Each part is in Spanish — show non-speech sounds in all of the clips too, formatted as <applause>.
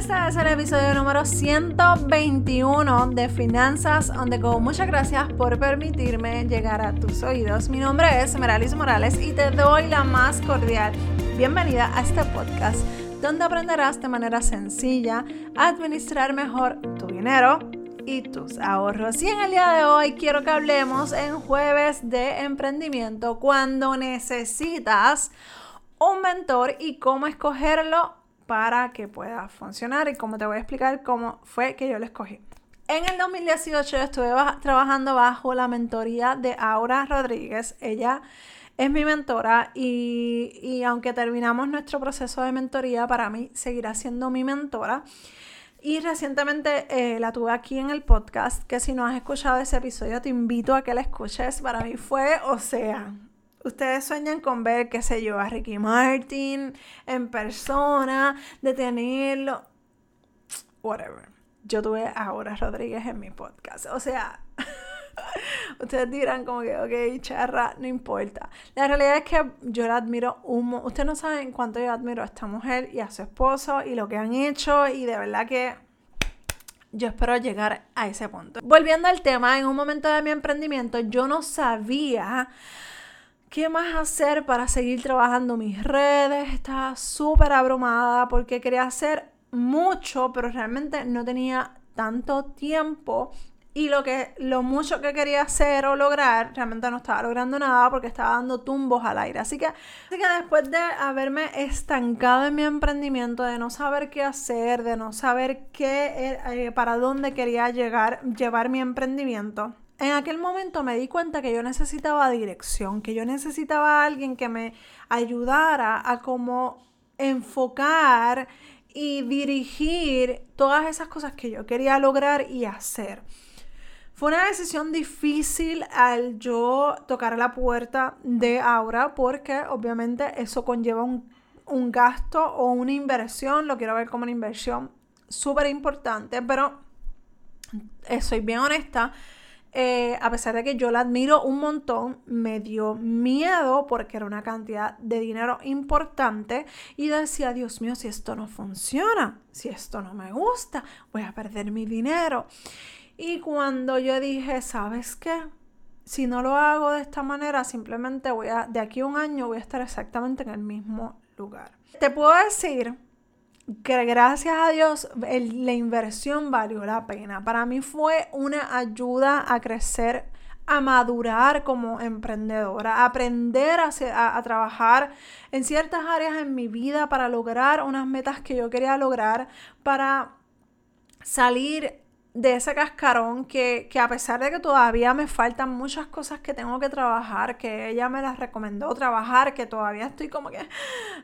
Este es el episodio número 121 de Finanzas on the Go. Muchas gracias por permitirme llegar a tus oídos. Mi nombre es Meralis Morales y te doy la más cordial bienvenida a este podcast donde aprenderás de manera sencilla a administrar mejor tu dinero y tus ahorros. Y en el día de hoy quiero que hablemos en jueves de emprendimiento cuando necesitas un mentor y cómo escogerlo para que pueda funcionar y cómo te voy a explicar cómo fue que yo lo escogí. En el 2018 estuve trabajando bajo la mentoría de Aura Rodríguez. Ella es mi mentora y, y, aunque terminamos nuestro proceso de mentoría, para mí seguirá siendo mi mentora. Y recientemente eh, la tuve aquí en el podcast, que si no has escuchado ese episodio te invito a que la escuches. Para mí fue, o sea, ustedes sueñan con ver, qué sé yo, a Ricky Martin en persona, de tenerlo, whatever. Yo tuve a Aura Rodríguez en mi podcast. O sea, <laughs> ustedes dirán como que, ok, charra, no importa. La realidad es que yo la admiro un Ustedes no saben cuánto yo admiro a esta mujer y a su esposo y lo que han hecho y de verdad que yo espero llegar a ese punto. Volviendo al tema, en un momento de mi emprendimiento yo no sabía qué más hacer para seguir trabajando mis redes. Estaba súper abrumada porque quería hacer mucho, pero realmente no tenía tanto tiempo. Y lo, que, lo mucho que quería hacer o lograr, realmente no estaba logrando nada porque estaba dando tumbos al aire. Así que, así que después de haberme estancado en mi emprendimiento, de no saber qué hacer, de no saber qué, eh, para dónde quería llegar, llevar mi emprendimiento, en aquel momento me di cuenta que yo necesitaba dirección, que yo necesitaba a alguien que me ayudara a como enfocar y dirigir todas esas cosas que yo quería lograr y hacer. Fue una decisión difícil al yo tocar la puerta de Aura porque obviamente eso conlleva un, un gasto o una inversión, lo quiero ver como una inversión súper importante, pero eh, soy bien honesta, eh, a pesar de que yo la admiro un montón, me dio miedo porque era una cantidad de dinero importante y decía, Dios mío, si esto no funciona, si esto no me gusta, voy a perder mi dinero. Y cuando yo dije, ¿sabes qué? Si no lo hago de esta manera, simplemente voy a, de aquí a un año voy a estar exactamente en el mismo lugar. Te puedo decir que gracias a Dios la inversión valió la pena. Para mí fue una ayuda a crecer, a madurar como emprendedora, a aprender a, a, trabajar en ciertas áreas en mi vida para lograr unas metas que yo quería lograr, para salir de ese cascarón que, que, a pesar de que todavía me faltan muchas cosas que tengo que trabajar, que ella me las recomendó trabajar, que todavía estoy como que...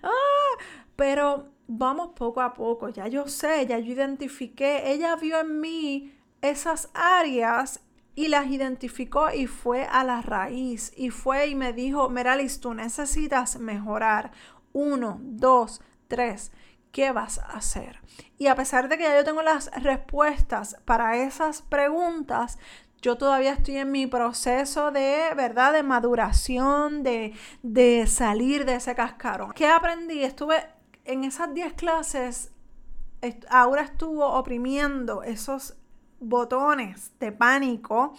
¡ah! Pero vamos poco a poco, ya yo sé, ya yo identifiqué, ella vio en mí esas áreas y las identificó y fue a la raíz y fue y me dijo, Meralis, tú necesitas mejorar. Uno, dos, tres. ¿Qué vas a hacer? Y a pesar de que ya yo tengo las respuestas para esas preguntas, yo todavía estoy en mi proceso de, ¿verdad? De maduración, de, de salir de ese cascarón. ¿Qué aprendí? Estuve en esas 10 clases, ahora estuvo oprimiendo esos botones de pánico,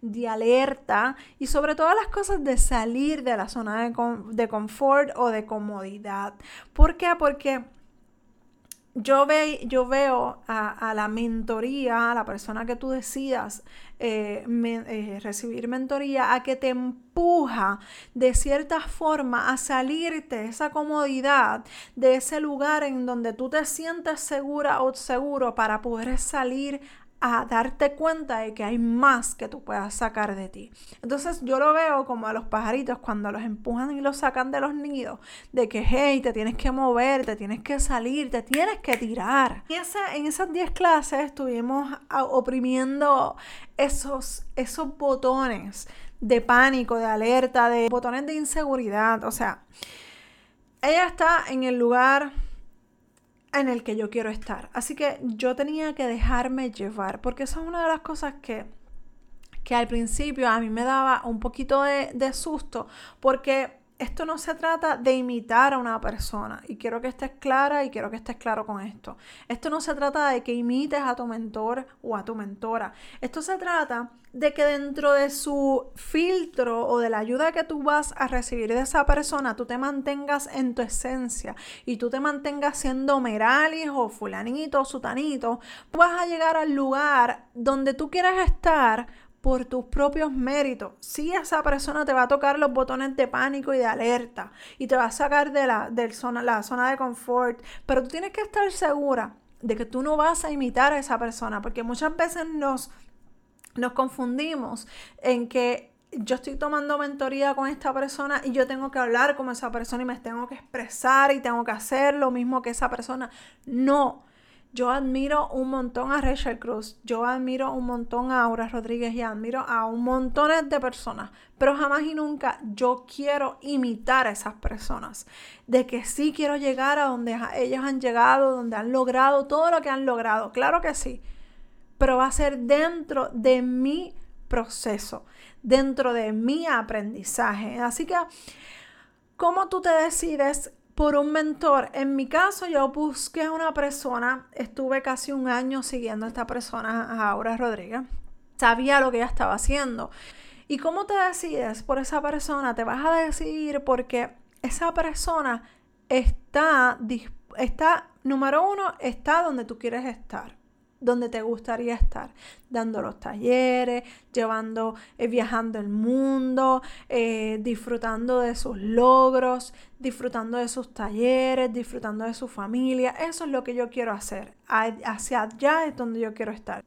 de alerta y sobre todo las cosas de salir de la zona de, de confort o de comodidad. ¿Por qué? Porque yo, yo veo a, la mentoría, a la persona que tú decidas eh, eh, recibir mentoría, a que te empuja de cierta forma a salirte de esa comodidad, de ese lugar en donde tú te sientes segura o seguro para poder salir a darte cuenta de que hay más que tú puedas sacar de ti. Entonces yo lo veo como a los pajaritos cuando los empujan y los sacan de los nidos, de que, hey, te tienes que mover, te tienes que salir, te tienes que tirar. Y en esas 10 clases estuvimos oprimiendo esos, esos botones de pánico, de alerta, de botones de inseguridad. O sea, ella está en el lugar en el que yo quiero estar. Así que yo tenía que dejarme llevar, porque eso es una de las cosas que, que al principio a mí me daba un poquito de, de susto, porque esto no se trata de imitar a una persona. Y quiero que estés clara y quiero que estés claro con esto. Esto no se trata de que imites a tu mentor o a tu mentora. Esto se trata de que dentro de su filtro o de la ayuda que tú vas a recibir de esa persona, tú te mantengas en tu esencia y tú te mantengas siendo Meralis o fulanito o sutanito. Vas a llegar al lugar donde tú quieres estar por tus propios méritos. Sí, esa persona te va a tocar los botones de pánico y de alerta y te va a sacar de la, zona, la zona de confort, pero tú tienes que estar segura de que tú no vas a imitar a esa persona, porque muchas veces nos, nos confundimos en que yo estoy tomando mentoría con esta persona y yo tengo que hablar como esa persona y me tengo que expresar y tengo que hacer lo mismo que esa persona. No, yo admiro un montón a Rachel Cruz, yo admiro un montón a Aura Rodríguez y admiro a un montón de personas, pero jamás y nunca yo quiero imitar a esas personas. De que sí quiero llegar a donde ellos han llegado, donde han logrado todo lo que han logrado, claro que sí, pero va a ser dentro de mi proceso, dentro de mi aprendizaje. Así que, ¿cómo tú te decides por un mentor. En mi caso, yo busqué a una persona, estuve casi un año siguiendo a esta persona, a Aura Rodríguez. Sabía lo que ella estaba haciendo. ¿Y cómo te decides por esa persona? Te vas a decidir porque esa persona está, está, número uno, está donde tú quieres estar donde te gustaría estar, dando los talleres, llevando, eh, viajando el mundo, eh, disfrutando de sus logros, disfrutando de sus talleres, disfrutando de su familia. Eso es lo que yo quiero hacer. Hacia allá es donde yo quiero estar.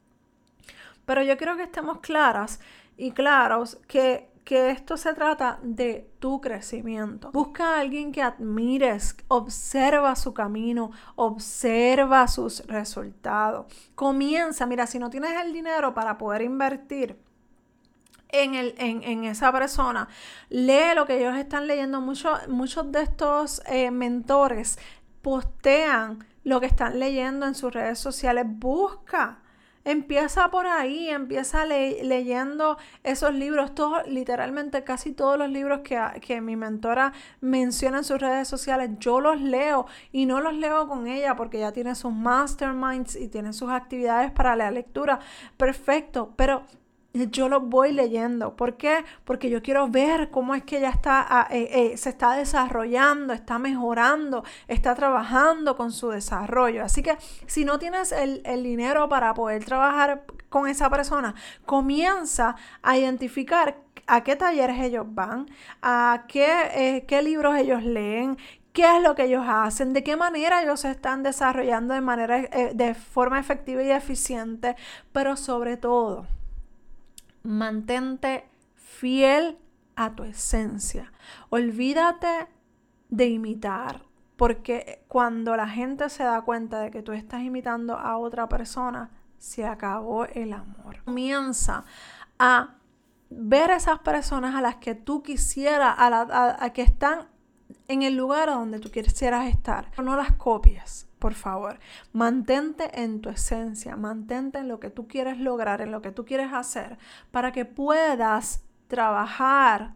Pero yo quiero que estemos claras y claros que que esto se trata de tu crecimiento. Busca a alguien que admires, observa su camino, observa sus resultados. Comienza, mira, si no tienes el dinero para poder invertir, en, el, en, esa persona. Lee lo que ellos están leyendo. Muchos, muchos de estos eh, mentores postean lo que están leyendo en sus redes sociales. Busca Empieza por ahí, empieza leyendo esos libros, todos, literalmente casi todos los libros que, que, mi mentora menciona en sus redes sociales, yo los leo y no los leo con ella porque ya tiene sus masterminds y tiene sus actividades para la lectura. Perfecto, pero yo lo voy leyendo. ¿Por qué? Porque yo quiero ver cómo es que ella está, ah, eh, eh, se está desarrollando, está mejorando, está trabajando con su desarrollo. Así que si no tienes el, dinero para poder trabajar con esa persona, comienza a identificar a qué talleres ellos van, a qué, eh, qué libros ellos leen, qué es lo que ellos hacen, de qué manera ellos se están desarrollando de manera de forma efectiva y eficiente, pero sobre todo mantente fiel a tu esencia. Olvídate de imitar, porque cuando la gente se da cuenta de que tú estás imitando a otra persona, se acabó el amor. Comienza a ver esas personas a las que tú quisieras, a, a que están en el lugar donde tú quisieras estar. No las copies por favor, mantente en tu esencia, mantente en lo que tú quieres lograr, en lo que tú quieres hacer, para que puedas trabajar,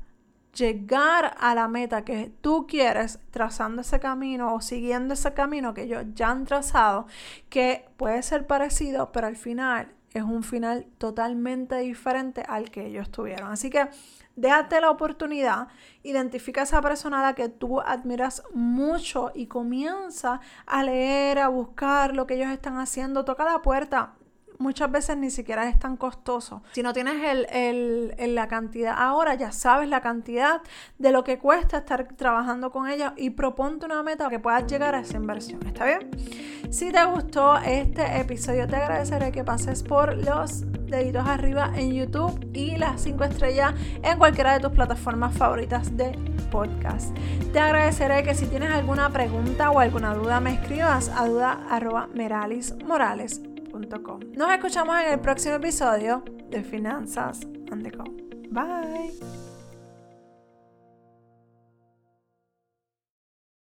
llegar a la meta que tú quieres, trazando ese camino o siguiendo ese camino que ellos ya han trazado, que puede ser parecido, pero al final es un final totalmente diferente al que ellos tuvieron. Así que déjate la oportunidad, identifica a esa persona a la que tú admiras mucho y comienza a leer, a buscar lo que ellos están haciendo, toca la puerta muchas veces ni siquiera es tan costoso. Si no tienes el, la cantidad ahora, ya sabes la cantidad de lo que cuesta estar trabajando con ella y proponte una meta que puedas llegar a esa inversión. ¿Está bien? Si te gustó este episodio, te agradeceré que pases por los deditos arriba en YouTube y las 5 estrellas en cualquiera de tus plataformas favoritas de podcast. Te agradeceré que si tienes alguna pregunta o alguna duda me escribas a duda nos escuchamos en el próximo episodio de Finanzas on the Go. Bye.